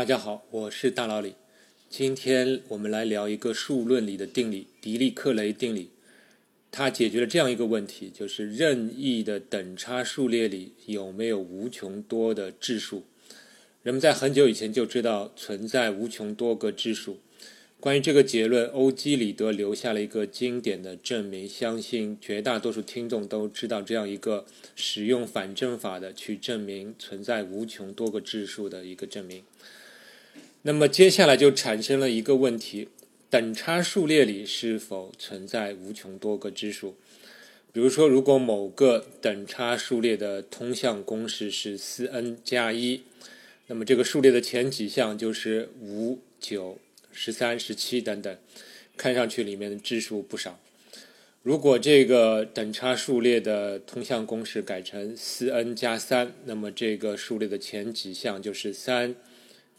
大家好，我是大老李。今天我们来聊一个数论里的定理——狄利克雷定理。它解决了这样一个问题：就是任意的等差数列里有没有无穷多的质数？人们在很久以前就知道存在无穷多个质数。关于这个结论，欧几里得留下了一个经典的证明，相信绝大多数听众都知道这样一个使用反证法的去证明存在无穷多个质数的一个证明。那么接下来就产生了一个问题：等差数列里是否存在无穷多个质数？比如说，如果某个等差数列的通项公式是四 n 加一，那么这个数列的前几项就是五、九。十三、十七等等，看上去里面的质数不少。如果这个等差数列的通项公式改成四 n 加三，那么这个数列的前几项就是三、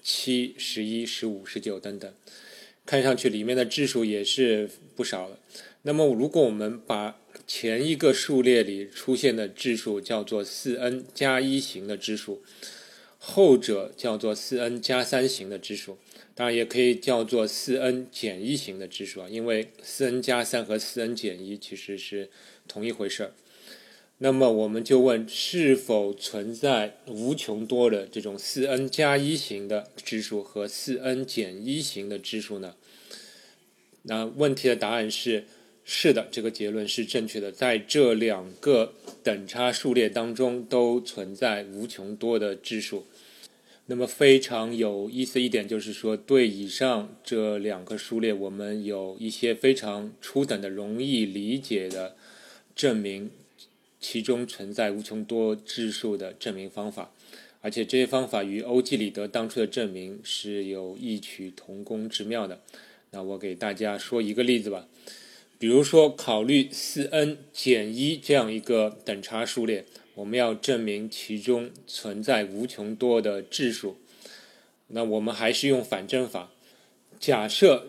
七、十一、十五、十九等等，看上去里面的质数也是不少了。那么如果我们把前一个数列里出现的质数叫做四 n 加一型的质数，后者叫做四 n 加三型的质数。当然也可以叫做四 n 减一型的质数啊，因为四 n 加三和四 n 减一其实是同一回事儿。那么我们就问，是否存在无穷多的这种四 n 加一型的质数和四 n 减一型的质数呢？那问题的答案是是的，这个结论是正确的，在这两个等差数列当中都存在无穷多的质数。那么非常有意思一点就是说，对以上这两个数列，我们有一些非常初等的、容易理解的证明其中存在无穷多质数的证明方法，而且这些方法与欧几里得当初的证明是有异曲同工之妙的。那我给大家说一个例子吧，比如说考虑四 n 减一这样一个等差数列。我们要证明其中存在无穷多的质数，那我们还是用反证法。假设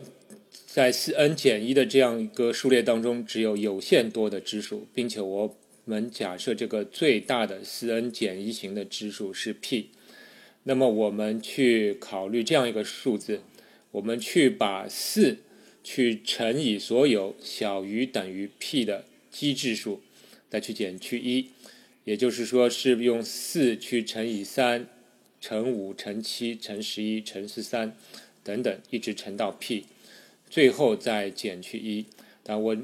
在四 n 减一的这样一个数列当中，只有有限多的质数，并且我我们假设这个最大的四 n 减一型的质数是 p，那么我们去考虑这样一个数字，我们去把四去乘以所有小于等于 p 的奇质数，再去减去一。也就是说，是用四去乘以三，乘五，乘七，乘十一，乘十三，等等，一直乘到 p，最后再减去一。但我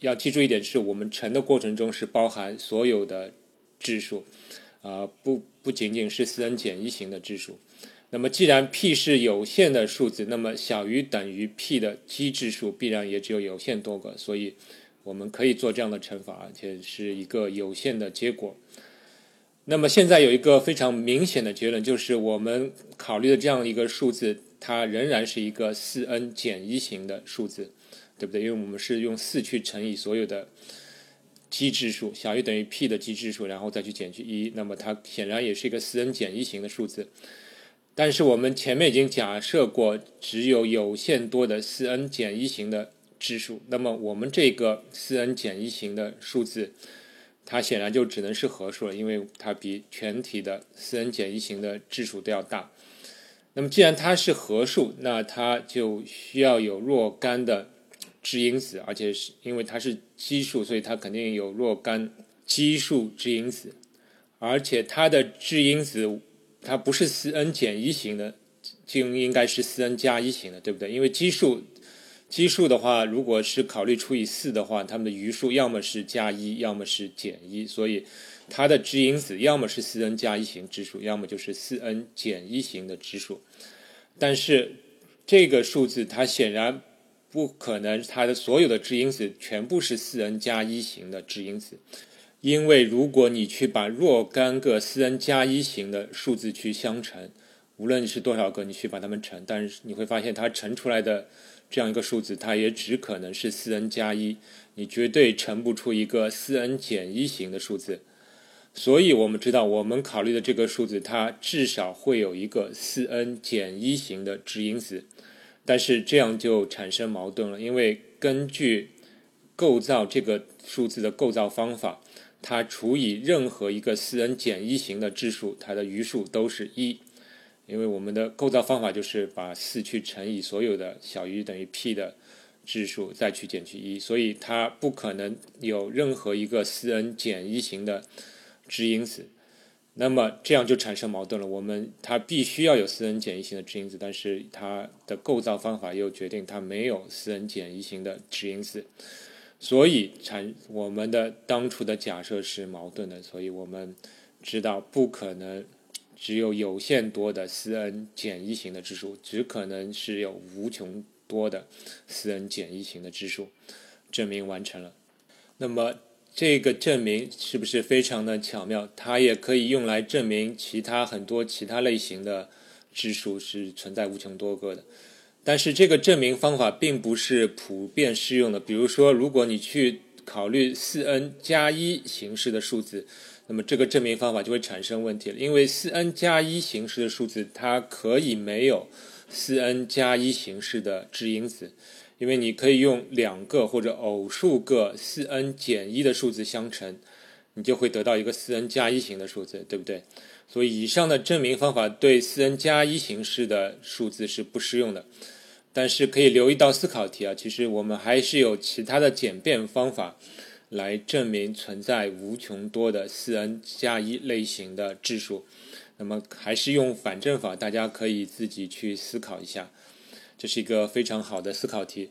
要记住一点是，我们乘的过程中是包含所有的质数，啊，不不仅仅是四 n 减一型的质数。那么，既然 p 是有限的数字，那么小于等于 p 的奇质数必然也只有有限多个，所以。我们可以做这样的乘法，而且是一个有限的结果。那么现在有一个非常明显的结论，就是我们考虑的这样一个数字，它仍然是一个四 n 减一型的数字，对不对？因为我们是用四去乘以所有的奇质数，小于等于 p 的奇质数，然后再去减去一，那么它显然也是一个四 n 减一型的数字。但是我们前面已经假设过，只有有限多的四 n 减一型的。质数，那么我们这个四 n 减一型的数字，它显然就只能是合数了，因为它比全体的四 n 减一型的质数都要大。那么既然它是合数，那它就需要有若干的质因子，而且是因为它是奇数，所以它肯定有若干奇数质因子，而且它的质因子它不是四 n 减一型的，就应该是四 n 加一型的，对不对？因为奇数。奇数的话，如果是考虑除以四的话，它们的余数要么是加一，要么是减一，所以它的质因子要么是四 n 加一型质数，要么就是四 n 减一型的质数。但是这个数字它显然不可能，它的所有的质因子全部是四 n 加一型的质因子，因为如果你去把若干个四 n 加一型的数字去相乘，无论是多少个，你去把它们乘，但是你会发现它乘出来的。这样一个数字，它也只可能是四 n 加一，你绝对乘不出一个四 n 减一型的数字。所以我们知道，我们考虑的这个数字，它至少会有一个四 n 减一型的质因子。但是这样就产生矛盾了，因为根据构造这个数字的构造方法，它除以任何一个四 n 减一型的质数，它的余数都是一。因为我们的构造方法就是把四去乘以所有的小于等于 p 的质数，再去减去一，所以它不可能有任何一个四 n 减一型的质因子。那么这样就产生矛盾了。我们它必须要有四 n 减一型的质因子，但是它的构造方法又决定它没有四 n 减一型的质因子，所以产我们的当初的假设是矛盾的。所以我们知道不可能只有有限多的四 n 减一型的质数，只可能是有无穷多的四 n 减一型的质数。证明完成了。那么。这个证明是不是非常的巧妙？它也可以用来证明其他很多其他类型的质数是存在无穷多个的。但是这个证明方法并不是普遍适用的。比如说，如果你去考虑四 n 加一形式的数字，那么这个证明方法就会产生问题了。因为四 n 加一形式的数字，它可以没有四 n 加一形式的质因子。因为你可以用两个或者偶数个四 n 减一的数字相乘，你就会得到一个四 n 加一型的数字，对不对？所以以上的证明方法对四 n 加一形式的数字是不适用的。但是可以留一道思考题啊，其实我们还是有其他的简便方法来证明存在无穷多的四 n 加一类型的质数。那么还是用反证法，大家可以自己去思考一下。这是一个非常好的思考题，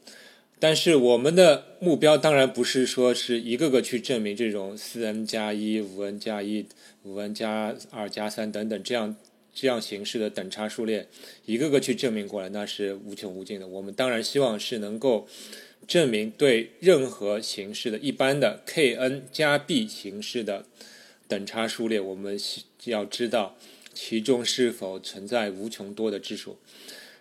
但是我们的目标当然不是说是一个个去证明这种四 n 加一、五 n 加一、五 n 加二加三等等这样这样形式的等差数列，一个个去证明过来，那是无穷无尽的。我们当然希望是能够证明对任何形式的一般的 k n 加 b 形式的等差数列，我们要知道其中是否存在无穷多的质数。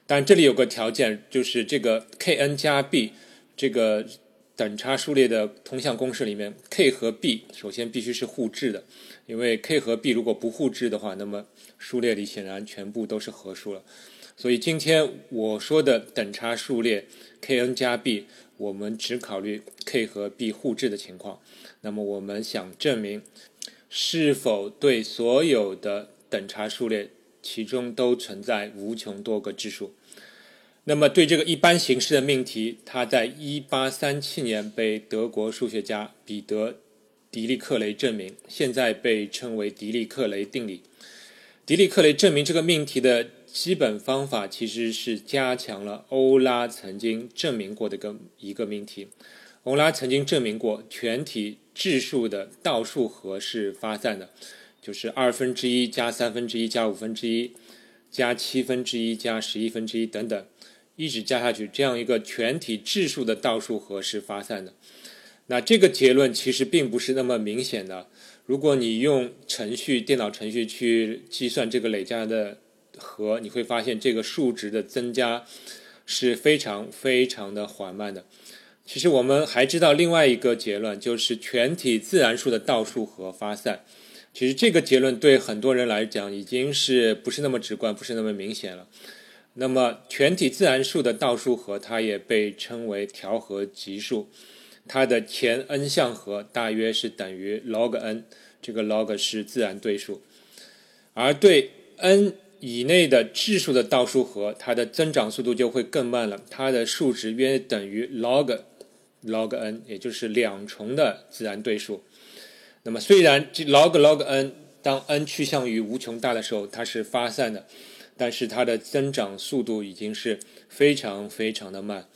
但这里有个条件，就是这个 k n 加 b 这个等差数列的通项公式里面，k 和 b 首先必须是互质的，因为 k 和 b 如果不互质的话，那么数列里显然全部都是合数了。所以今天我说的等差数列 k n 加 b，我们只考虑 k 和 b 互质的情况。那么我们想证明是否对所有的等差数列。其中都存在无穷多个质数。那么，对这个一般形式的命题，它在1837年被德国数学家彼得·狄利克雷证明，现在被称为狄利克雷定理。狄利克雷证明这个命题的基本方法，其实是加强了欧拉曾经证明过的一个一个命题。欧拉曾经证明过全体质数的倒数和是发散的。就是二分之一加三分之一加五分之一加七分之一加十一分之一等等，一直加下去，这样一个全体质数的倒数和是发散的。那这个结论其实并不是那么明显的。如果你用程序、电脑程序去计算这个累加的和，你会发现这个数值的增加是非常非常的缓慢的。其实我们还知道另外一个结论，就是全体自然数的倒数和发散。其实这个结论对很多人来讲已经是不是那么直观，不是那么明显了。那么全体自然数的倒数和，它也被称为调和级数，它的前 n 项和大约是等于 log n，这个 log 是自然对数。而对 n 以内的质数的倒数和，它的增长速度就会更慢了，它的数值约等于 log log n，也就是两重的自然对数。那么，虽然这 log log n 当 n 趋向于无穷大的时候，它是发散的，但是它的增长速度已经是非常非常的慢。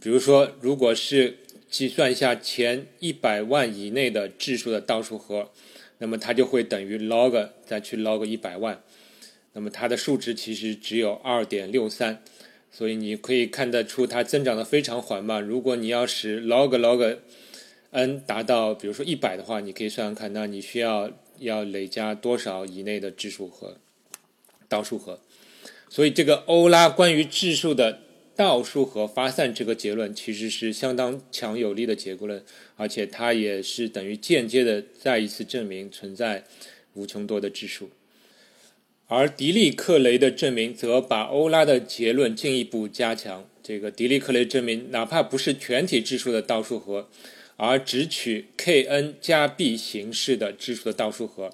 比如说，如果是计算一下前一百万以内的质数的倒数和，那么它就会等于 log 再去 log 一百万，那么它的数值其实只有二点六三，所以你可以看得出它增长的非常缓慢。如果你要使 log log n 达到比如说一百的话，你可以算算看，那你需要要累加多少以内的质数和倒数和？所以这个欧拉关于质数的倒数和发散这个结论，其实是相当强有力的结论，而且它也是等于间接的再一次证明存在无穷多的质数。而狄利克雷的证明则把欧拉的结论进一步加强。这个狄利克雷证明，哪怕不是全体质数的倒数和。而只取 k n 加 b 形式的质数的倒数和，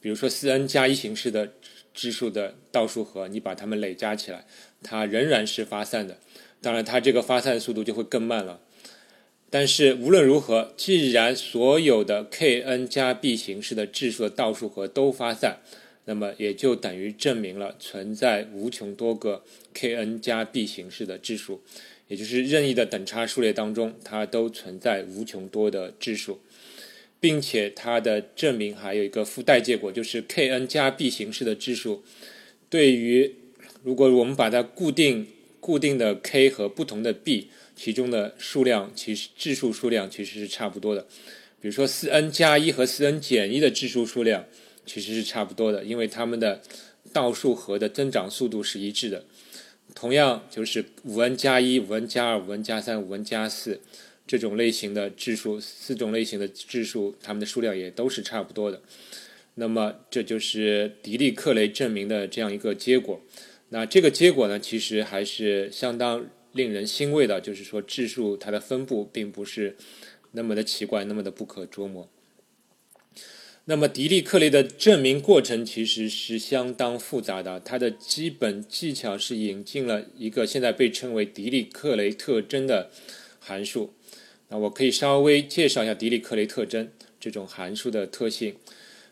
比如说四 n 加一形式的质数的倒数和，你把它们累加起来，它仍然是发散的。当然，它这个发散速度就会更慢了。但是无论如何，既然所有的 Kn 加 b 形式的质数的倒数和都发散，那么也就等于证明了存在无穷多个 Kn 加 b 形式的质数，也就是任意的等差数列当中，它都存在无穷多的质数。并且它的证明还有一个附带结果，就是 Kn 加 b 形式的质数，对于如果我们把它固定固定的 k 和不同的 b，其中的数量其实质数数量其实是差不多的。比如说 4n 加一和 4n 减一的质数数量其实是差不多的，因为它们的倒数和的增长速度是一致的。同样就是 5n 加一、5n 加二、5n 加三、5n 加四。这种类型的质数，四种类型的质数，它们的数量也都是差不多的。那么，这就是狄利克雷证明的这样一个结果。那这个结果呢，其实还是相当令人欣慰的，就是说质数它的分布并不是那么的奇怪，那么的不可捉摸。那么，狄利克雷的证明过程其实是相当复杂的，它的基本技巧是引进了一个现在被称为狄利克雷特征的函数。那我可以稍微介绍一下狄利克雷特征这种函数的特性。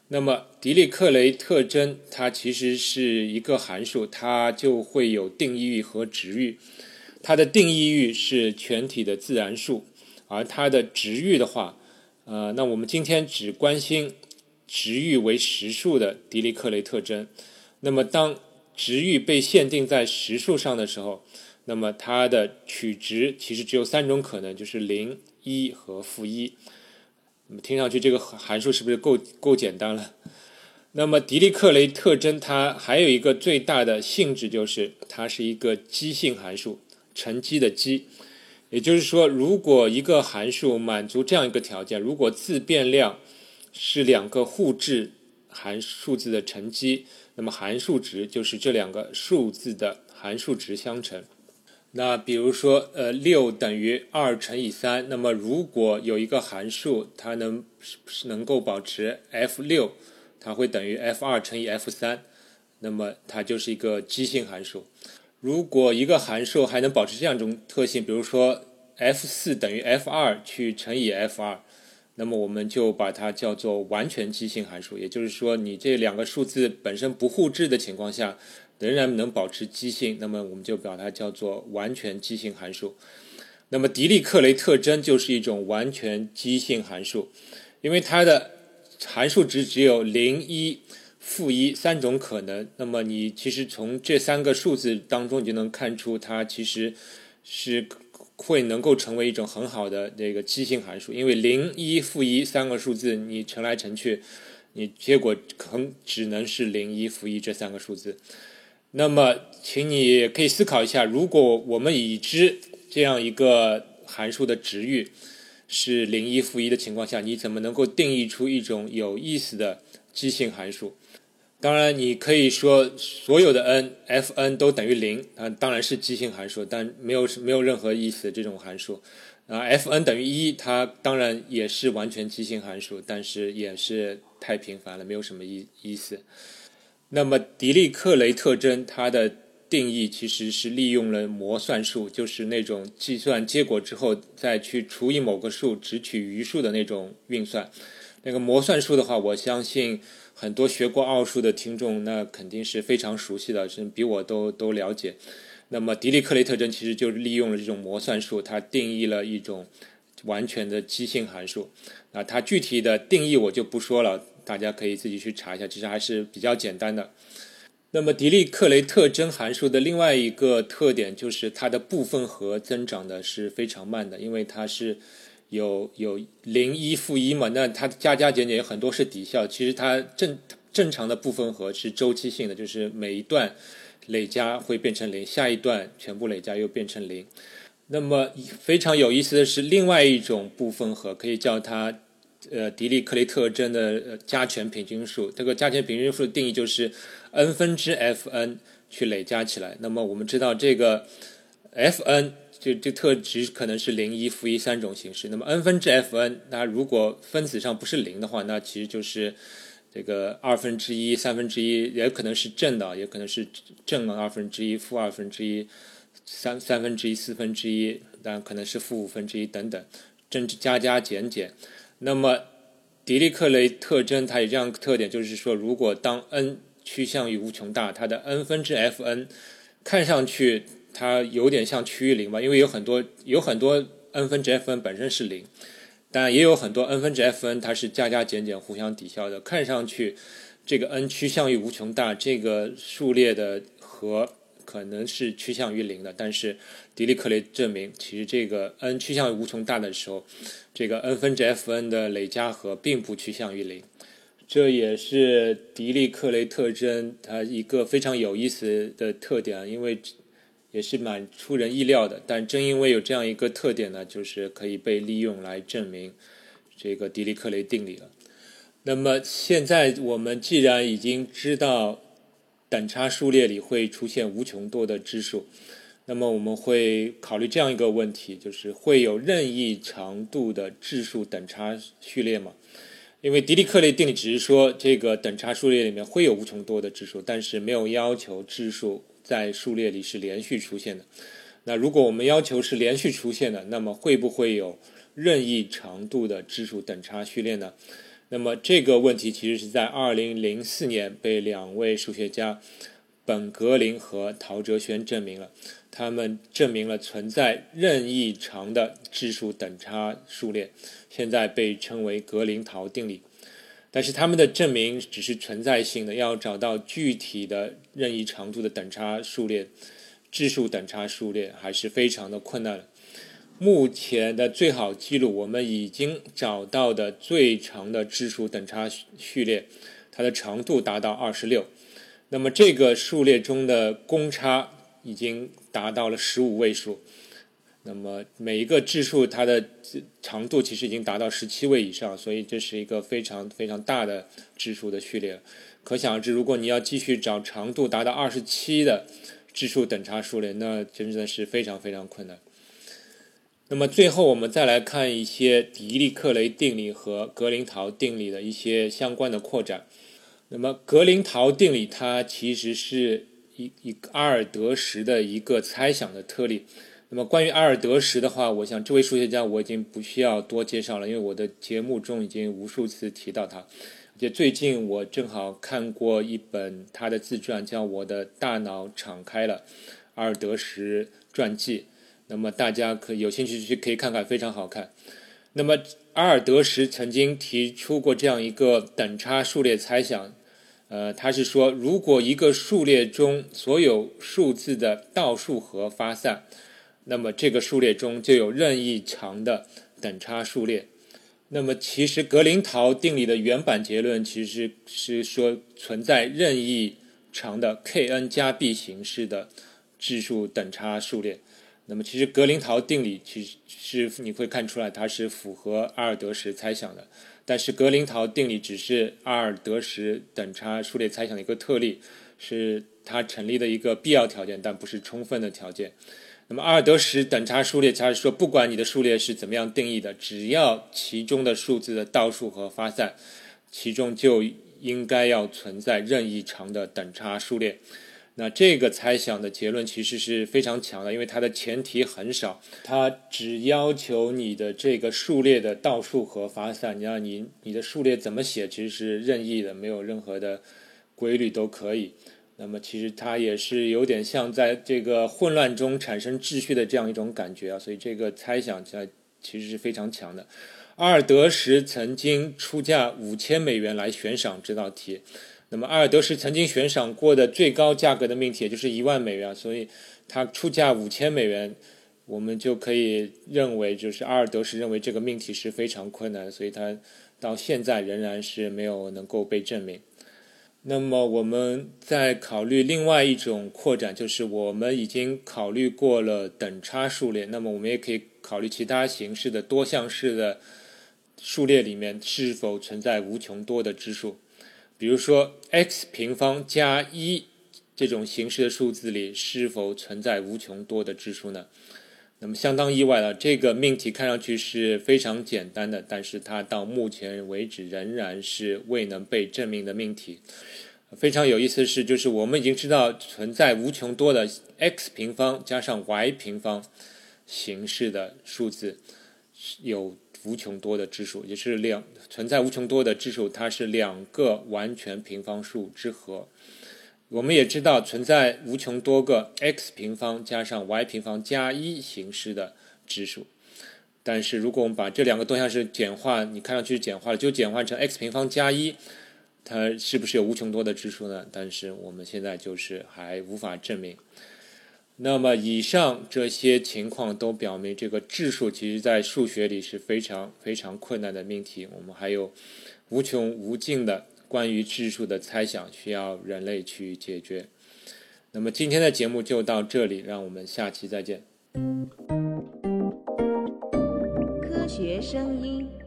那么，狄利克雷特征它其实是一个函数，它就会有定义域和值域。它的定义域是全体的自然数，而它的值域的话，呃，那我们今天只关心值域为实数的狄利克雷特征。那么，当值域被限定在实数上的时候，那么它的取值其实只有三种可能，就是零、一和负一。那么听上去这个函数是不是够够简单了？那么狄利克雷特征它还有一个最大的性质，就是它是一个奇性函数，乘积的积。也就是说，如果一个函数满足这样一个条件，如果自变量是两个互质函数字的乘积，那么函数值就是这两个数字的函数值相乘。那比如说，呃，六等于二乘以三，那么如果有一个函数，它能是能够保持 f 六，它会等于 f 二乘以 f 三，那么它就是一个奇性函数。如果一个函数还能保持这样一种特性，比如说 f 四等于 f 二去乘以 f 二，那么我们就把它叫做完全奇性函数。也就是说，你这两个数字本身不互质的情况下。仍然能保持奇性，那么我们就把它叫做完全奇性函数。那么狄利克雷特征就是一种完全奇性函数，因为它的函数值只有零、一、负一三种可能。那么你其实从这三个数字当中，就能看出它其实是会能够成为一种很好的这个奇性函数。因为零、一、负一三个数字你乘来乘去，你结果可能只能是零、一、负一这三个数字。那么，请你可以思考一下，如果我们已知这样一个函数的值域是零一负一的情况下，你怎么能够定义出一种有意思的奇性函数？当然，你可以说所有的 n f n 都等于零，啊，当然是奇性函数，但没有没有任何意思这种函数。啊，f n 等于一，它当然也是完全奇性函数，但是也是太频繁了，没有什么意意思。那么狄利克雷特征它的定义其实是利用了模算术，就是那种计算结果之后再去除以某个数，只取余数的那种运算。那个模算术的话，我相信很多学过奥数的听众那肯定是非常熟悉的，甚至比我都都了解。那么狄利克雷特征其实就是利用了这种模算术，它定义了一种完全的奇性函数。那它具体的定义我就不说了。大家可以自己去查一下，其实还是比较简单的。那么狄利克雷特征函数的另外一个特点就是它的部分和增长的是非常慢的，因为它是有有零一负一嘛，那它加加减减有很多是抵消，其实它正正常的部分和是周期性的，就是每一段累加会变成零，下一段全部累加又变成零。那么非常有意思的是，另外一种部分和可以叫它。呃，狄利克雷特征的加权平均数，这个加权平均数的定义就是 n 分之 f n 去累加起来。那么我们知道这个 f n 这这特值可能是零、一、负一三种形式。那么 n 分之 f n，那如果分子上不是零的话，那其实就是这个二分之一、三分之一也可能是正的，也可能是正二分之一、负二分之一、三三分之一、四分之一，但可能是负五分之一等等，正加加减减。那么狄利克雷特征它有这样一个特点，就是说，如果当 n 趋向于无穷大，它的 n 分之 f(n) 看上去它有点像趋于零吧，因为有很多有很多 n 分之 f(n) 本身是零。但也有很多 n 分之 f(n) 它是加加减减互相抵消的，看上去这个 n 趋向于无穷大，这个数列的和可能是趋向于零的。但是狄利克雷证明，其实这个 n 趋向于无穷大的时候，这个 n 分之 f(n) 的累加和并不趋向于零。这也是狄利克雷特征它一个非常有意思的特点，因为。也是蛮出人意料的，但正因为有这样一个特点呢，就是可以被利用来证明这个狄利克雷定理了。那么现在我们既然已经知道等差数列里会出现无穷多的质数，那么我们会考虑这样一个问题，就是会有任意长度的质数等差序列吗？因为狄利克雷定理只是说这个等差数列里面会有无穷多的质数，但是没有要求质数。在数列里是连续出现的。那如果我们要求是连续出现的，那么会不会有任意长度的质数等差序列呢？那么这个问题其实是在2004年被两位数学家本格林和陶哲轩证明了。他们证明了存在任意长的质数等差数列，现在被称为格林陶定理。但是他们的证明只是存在性的，要找到具体的任意长度的等差数列、质数等差数列还是非常的困难。目前的最好记录，我们已经找到的最长的质数等差序列，它的长度达到二十六。那么这个数列中的公差已经达到了十五位数。那么每一个质数它的长度其实已经达到十七位以上，所以这是一个非常非常大的质数的序列。可想而知，如果你要继续找长度达到二十七的质数等差数列，那真的是非常非常困难。那么最后我们再来看一些狄利克雷定理和格林陶定理的一些相关的扩展。那么格林陶定理它其实是一一阿尔德什的一个猜想的特例。那么关于阿尔德什的话，我想这位数学家我已经不需要多介绍了，因为我的节目中已经无数次提到他。而且最近我正好看过一本他的自传，叫《我的大脑敞开了》，阿尔德什传记。那么大家可有兴趣去可以看看，非常好看。那么阿尔德什曾经提出过这样一个等差数列猜想，呃，他是说，如果一个数列中所有数字的倒数和发散。那么这个数列中就有任意长的等差数列。那么其实格林陶定理的原版结论其实是说存在任意长的 Kn 加 b 形式的质数等差数列。那么其实格林陶定理其实是你会看出来它是符合阿尔德什猜想的。但是格林陶定理只是阿尔德什等差数列猜想的一个特例，是它成立的一个必要条件，但不是充分的条件。那么阿尔德什等差数列，它是说，不管你的数列是怎么样定义的，只要其中的数字的倒数和发散，其中就应该要存在任意长的等差数列。那这个猜想的结论其实是非常强的，因为它的前提很少，它只要求你的这个数列的倒数和发散，你让你你的数列怎么写，其实是任意的，没有任何的规律都可以。那么其实它也是有点像在这个混乱中产生秩序的这样一种感觉啊，所以这个猜想在其实是非常强的。阿尔德什曾经出价五千美元来悬赏这道题，那么阿尔德什曾经悬赏过的最高价格的命题也就是一万美元，所以他出价五千美元，我们就可以认为就是阿尔德什认为这个命题是非常困难，所以他到现在仍然是没有能够被证明。那么我们再考虑另外一种扩展，就是我们已经考虑过了等差数列，那么我们也可以考虑其他形式的多项式的数列里面是否存在无穷多的质数。比如说 x 平方加一这种形式的数字里是否存在无穷多的质数呢？那么相当意外了，这个命题看上去是非常简单的，但是它到目前为止仍然是未能被证明的命题。非常有意思的是，就是我们已经知道存在无穷多的 x 平方加上 y 平方形式的数字，有无穷多的质数，也是两存在无穷多的质数，它是两个完全平方数之和。我们也知道存在无穷多个 x 平方加上 y 平方加一形式的质数，但是如果我们把这两个多项式简化，你看上去简化了，就简化成 x 平方加一。它是不是有无穷多的质数呢？但是我们现在就是还无法证明。那么以上这些情况都表明，这个质数其实在数学里是非常非常困难的命题。我们还有无穷无尽的关于质数的猜想需要人类去解决。那么今天的节目就到这里，让我们下期再见。科学声音。